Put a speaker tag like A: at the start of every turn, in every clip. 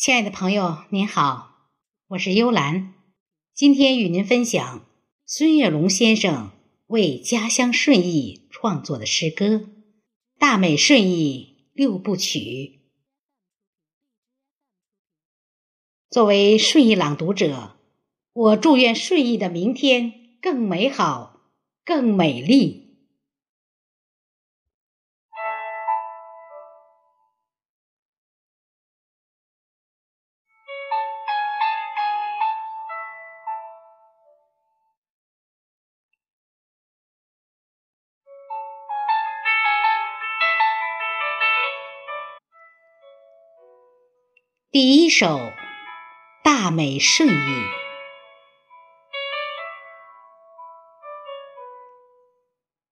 A: 亲爱的朋友，您好，我是幽兰。今天与您分享孙月龙先生为家乡顺义创作的诗歌《大美顺义六部曲》。作为顺义朗读者，我祝愿顺义的明天更美好、更美丽。第一首《大美顺义》，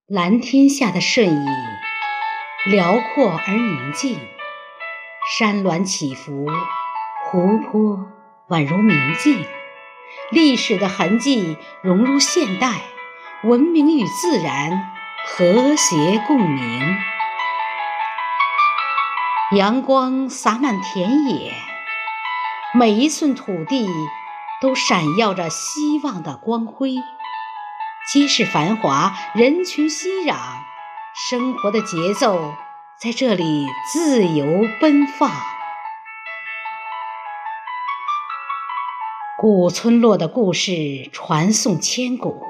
A: 蓝天下的顺义，辽阔而宁静，山峦起伏，湖泊宛如明镜，历史的痕迹融入现代，文明与自然和谐共鸣，阳光洒满田野。每一寸土地都闪耀着希望的光辉，街市繁华，人群熙攘，生活的节奏在这里自由奔放。古村落的故事传颂千古，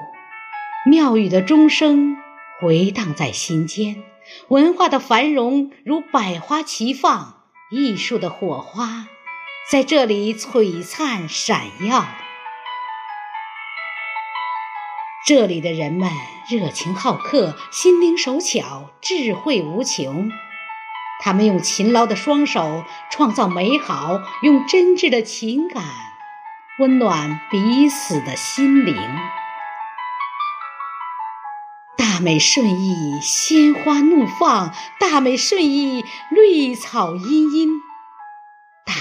A: 庙宇的钟声回荡在心间，文化的繁荣如百花齐放，艺术的火花。在这里璀璨闪耀，这里的人们热情好客，心灵手巧，智慧无穷。他们用勤劳的双手创造美好，用真挚的情感温暖彼此的心灵。大美顺义，鲜花怒放；大美顺义，绿草茵茵。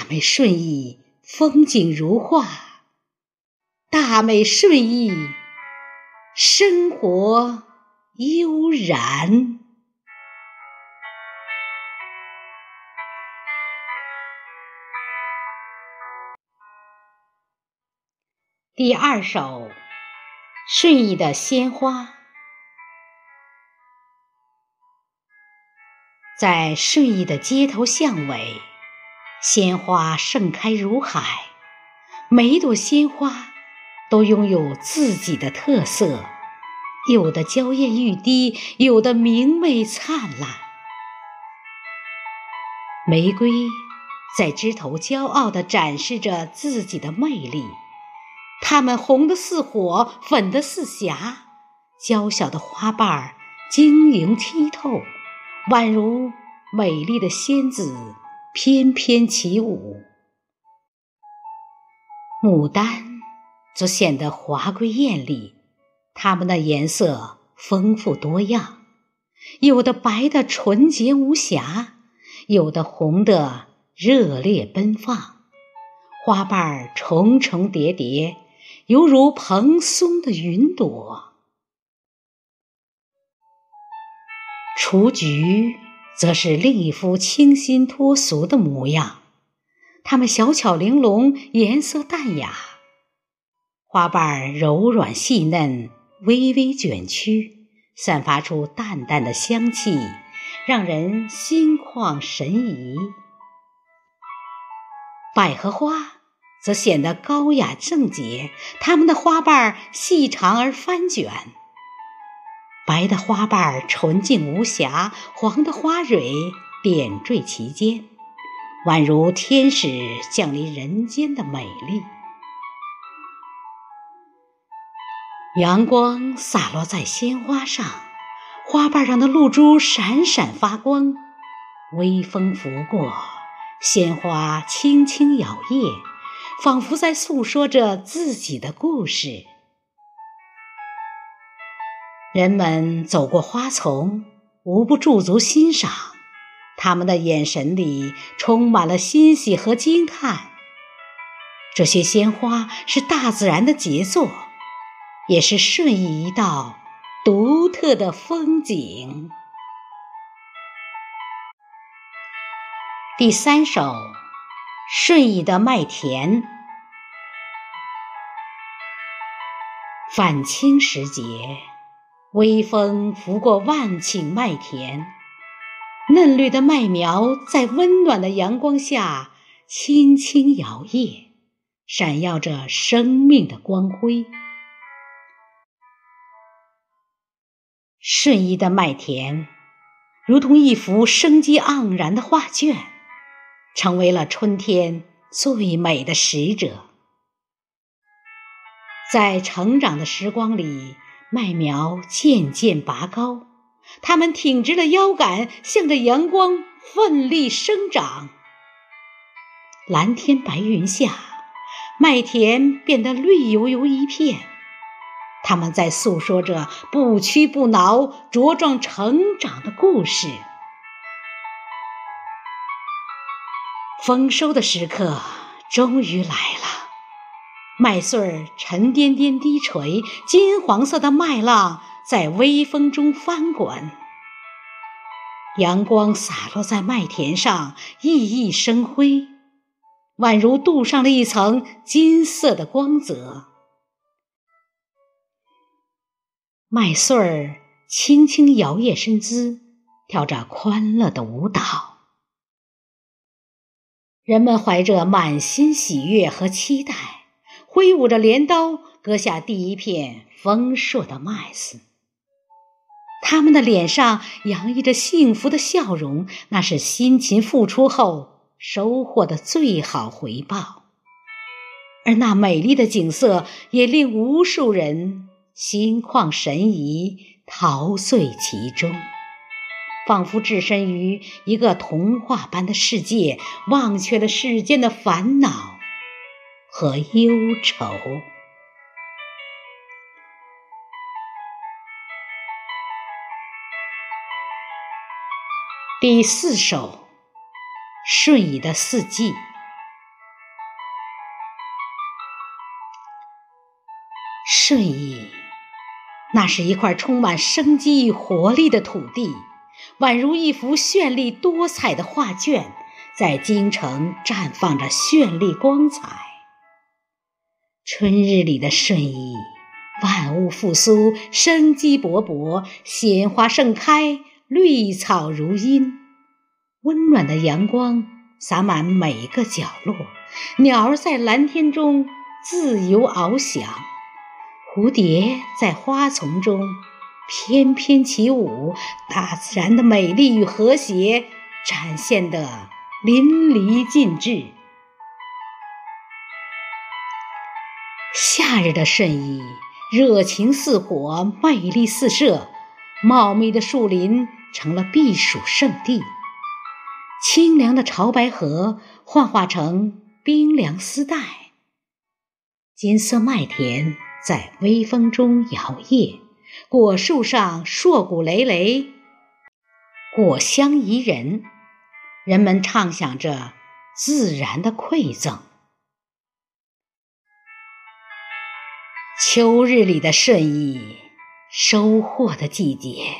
A: 美顺意，风景如画；大美顺意，生活悠然。第二首《顺义的鲜花》，在顺义的街头巷尾。鲜花盛开如海，每一朵鲜花都拥有自己的特色，有的娇艳欲滴，有的明媚灿烂。玫瑰在枝头骄傲地展示着自己的魅力，它们红的似火，粉的似霞，娇小的花瓣儿晶莹剔透，宛如美丽的仙子。翩翩起舞，牡丹则显得华贵艳丽。它们的颜色丰富多样，有的白的纯洁无瑕，有的红的热烈奔放。花瓣重重叠叠，犹如蓬松的云朵。雏菊。则是另一副清新脱俗的模样。它们小巧玲珑，颜色淡雅，花瓣柔软细嫩，微微卷曲，散发出淡淡的香气，让人心旷神怡。百合花则显得高雅正洁，它们的花瓣细长而翻卷。白的花瓣纯净无瑕，黄的花蕊点缀其间，宛如天使降临人间的美丽。阳光洒落在鲜花上，花瓣上的露珠闪闪发光。微风拂过，鲜花轻轻摇曳，仿佛在诉说着自己的故事。人们走过花丛，无不驻足欣赏，他们的眼神里充满了欣喜和惊叹。这些鲜花是大自然的杰作，也是顺义一道独特的风景。第三首《顺义的麦田，返青时节，微风拂过万顷麦田，嫩绿的麦苗在温暖的阳光下轻轻摇曳，闪耀着生命的光辉。顺义的麦田，如同一幅生机盎然的画卷。成为了春天最美的使者，在成长的时光里，麦苗渐渐拔高，它们挺直了腰杆，向着阳光奋力生长。蓝天白云下，麦田变得绿油油一片，它们在诉说着不屈不挠、茁壮成长的故事。丰收的时刻终于来了，麦穗儿沉甸甸低垂，金黄色的麦浪在微风中翻滚，阳光洒落在麦田上，熠熠生辉，宛如镀上了一层金色的光泽。麦穗儿轻轻摇曳身姿，跳着欢乐的舞蹈。人们怀着满心喜悦和期待，挥舞着镰刀，割下第一片丰硕的麦子。他们的脸上洋溢着幸福的笑容，那是辛勤付出后收获的最好回报。而那美丽的景色也令无数人心旷神怡，陶醉其中。仿佛置身于一个童话般的世界，忘却了世间的烦恼和忧愁。第四首，顺义的四季。顺义，那是一块充满生机与活力的土地。宛如一幅绚丽多彩的画卷，在京城绽放着绚丽光彩。春日里的顺意，万物复苏，生机勃勃，鲜花盛开，绿草如茵。温暖的阳光洒满每个角落，鸟儿在蓝天中自由翱翔，蝴蝶在花丛中。翩翩起舞，大自然的美丽与和谐展现得淋漓尽致。夏日的顺义，热情似火，魅力四射，茂密的树林成了避暑胜地，清凉的潮白河幻化成冰凉丝带，金色麦田在微风中摇曳。果树上硕果累累，果香宜人，人们畅想着自然的馈赠。秋日里的顺义，收获的季节，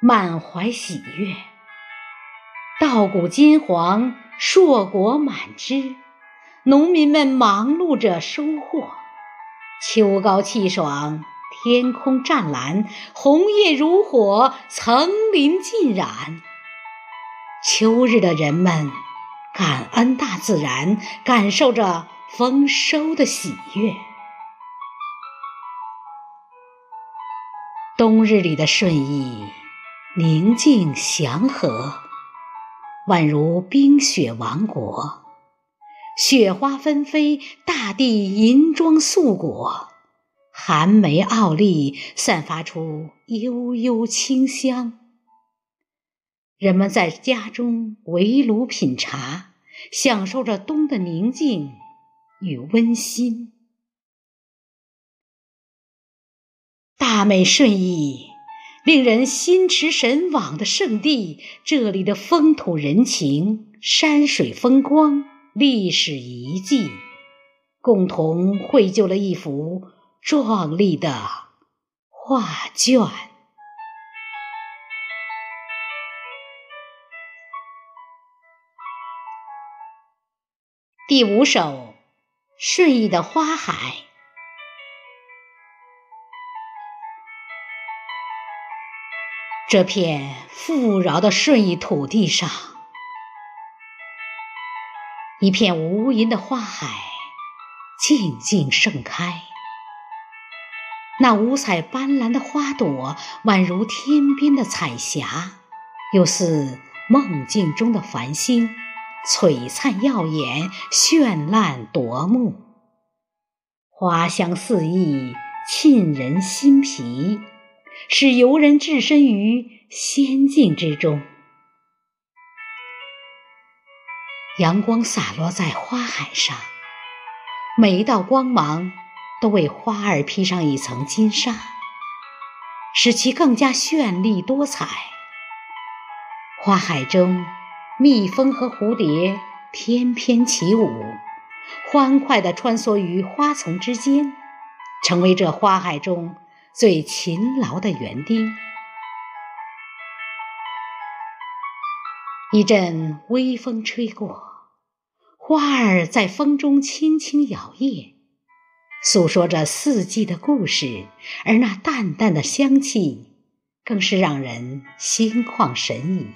A: 满怀喜悦。稻谷金黄，硕果满枝，农民们忙碌着收获。秋高气爽。天空湛蓝，红叶如火，层林尽染。秋日的人们感恩大自然，感受着丰收的喜悦。冬日里的顺义，宁静祥和，宛如冰雪王国，雪花纷飞，大地银装素裹。寒梅傲立，散发出悠悠清香。人们在家中围炉品茶，享受着冬的宁静与温馨。大美顺义，令人心驰神往的圣地，这里的风土人情、山水风光、历史遗迹，共同绘就了一幅。壮丽的画卷。第五首，顺义的花海。这片富饶的顺义土地上，一片无垠的花海静静盛开。那五彩斑斓的花朵，宛如天边的彩霞，又似梦境中的繁星。璀璨耀眼，绚烂夺目，花香四溢，沁人心脾，使游人置身于仙境之中。阳光洒落在花海上，每一道光芒都为花儿披上一层金纱，使其更加绚丽多彩。花海中。蜜蜂和蝴蝶翩翩起舞，欢快地穿梭于花丛之间，成为这花海中最勤劳的园丁。一阵微风吹过，花儿在风中轻轻摇曳，诉说着四季的故事，而那淡淡的香气，更是让人心旷神怡。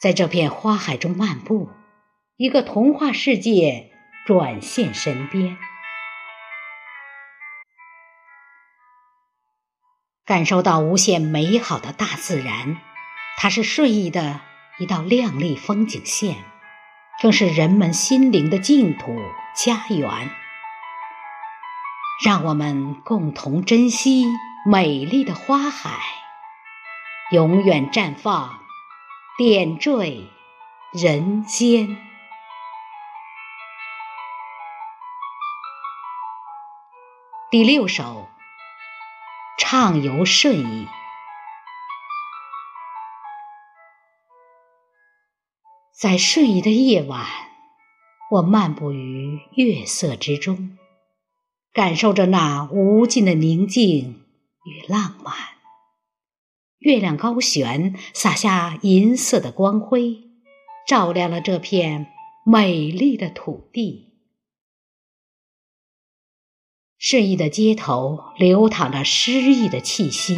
A: 在这片花海中漫步，一个童话世界转现身边，感受到无限美好的大自然。它是顺义的一道亮丽风景线，更是人们心灵的净土家园。让我们共同珍惜美丽的花海，永远绽放。点缀人间。第六首，畅游顺义。在顺义的夜晚，我漫步于月色之中，感受着那无尽的宁静与浪漫。月亮高悬，洒下银色的光辉，照亮了这片美丽的土地。顺义的街头流淌着诗意的气息，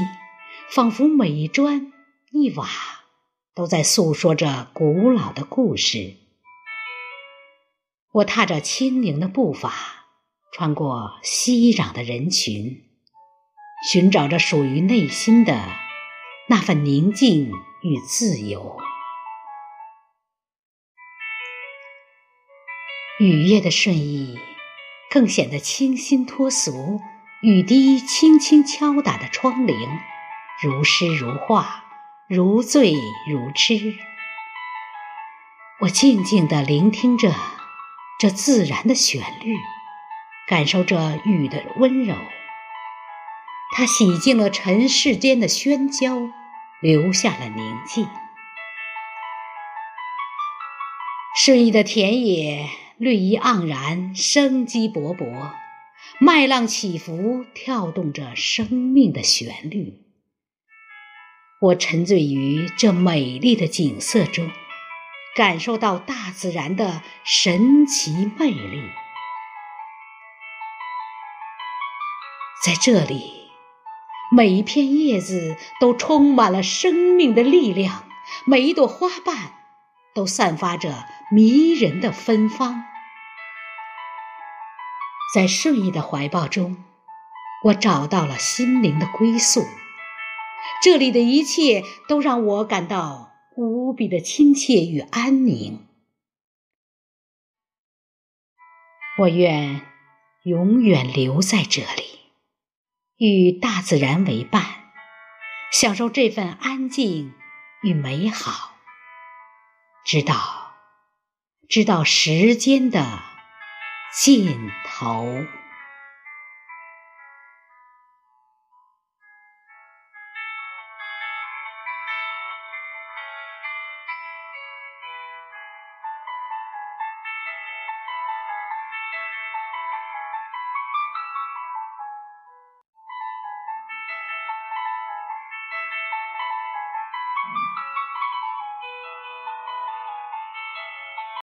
A: 仿佛每一砖一瓦都在诉说着古老的故事。我踏着轻盈的步伐，穿过熙攘的人群，寻找着属于内心的。那份宁静与自由，雨夜的顺意更显得清新脱俗。雨滴轻轻敲打的窗棂，如诗如画，如醉如痴。我静静地聆听着这自然的旋律，感受着雨的温柔。它洗净了尘世间的喧嚣，留下了宁静。顺义的田野绿意盎然，生机勃勃，麦浪起伏，跳动着生命的旋律。我沉醉于这美丽的景色中，感受到大自然的神奇魅力。在这里。每一片叶子都充满了生命的力量，每一朵花瓣都散发着迷人的芬芳。在顺义的怀抱中，我找到了心灵的归宿。这里的一切都让我感到无比的亲切与安宁。我愿永远留在这里。与大自然为伴，享受这份安静与美好，直到，直到时间的尽头。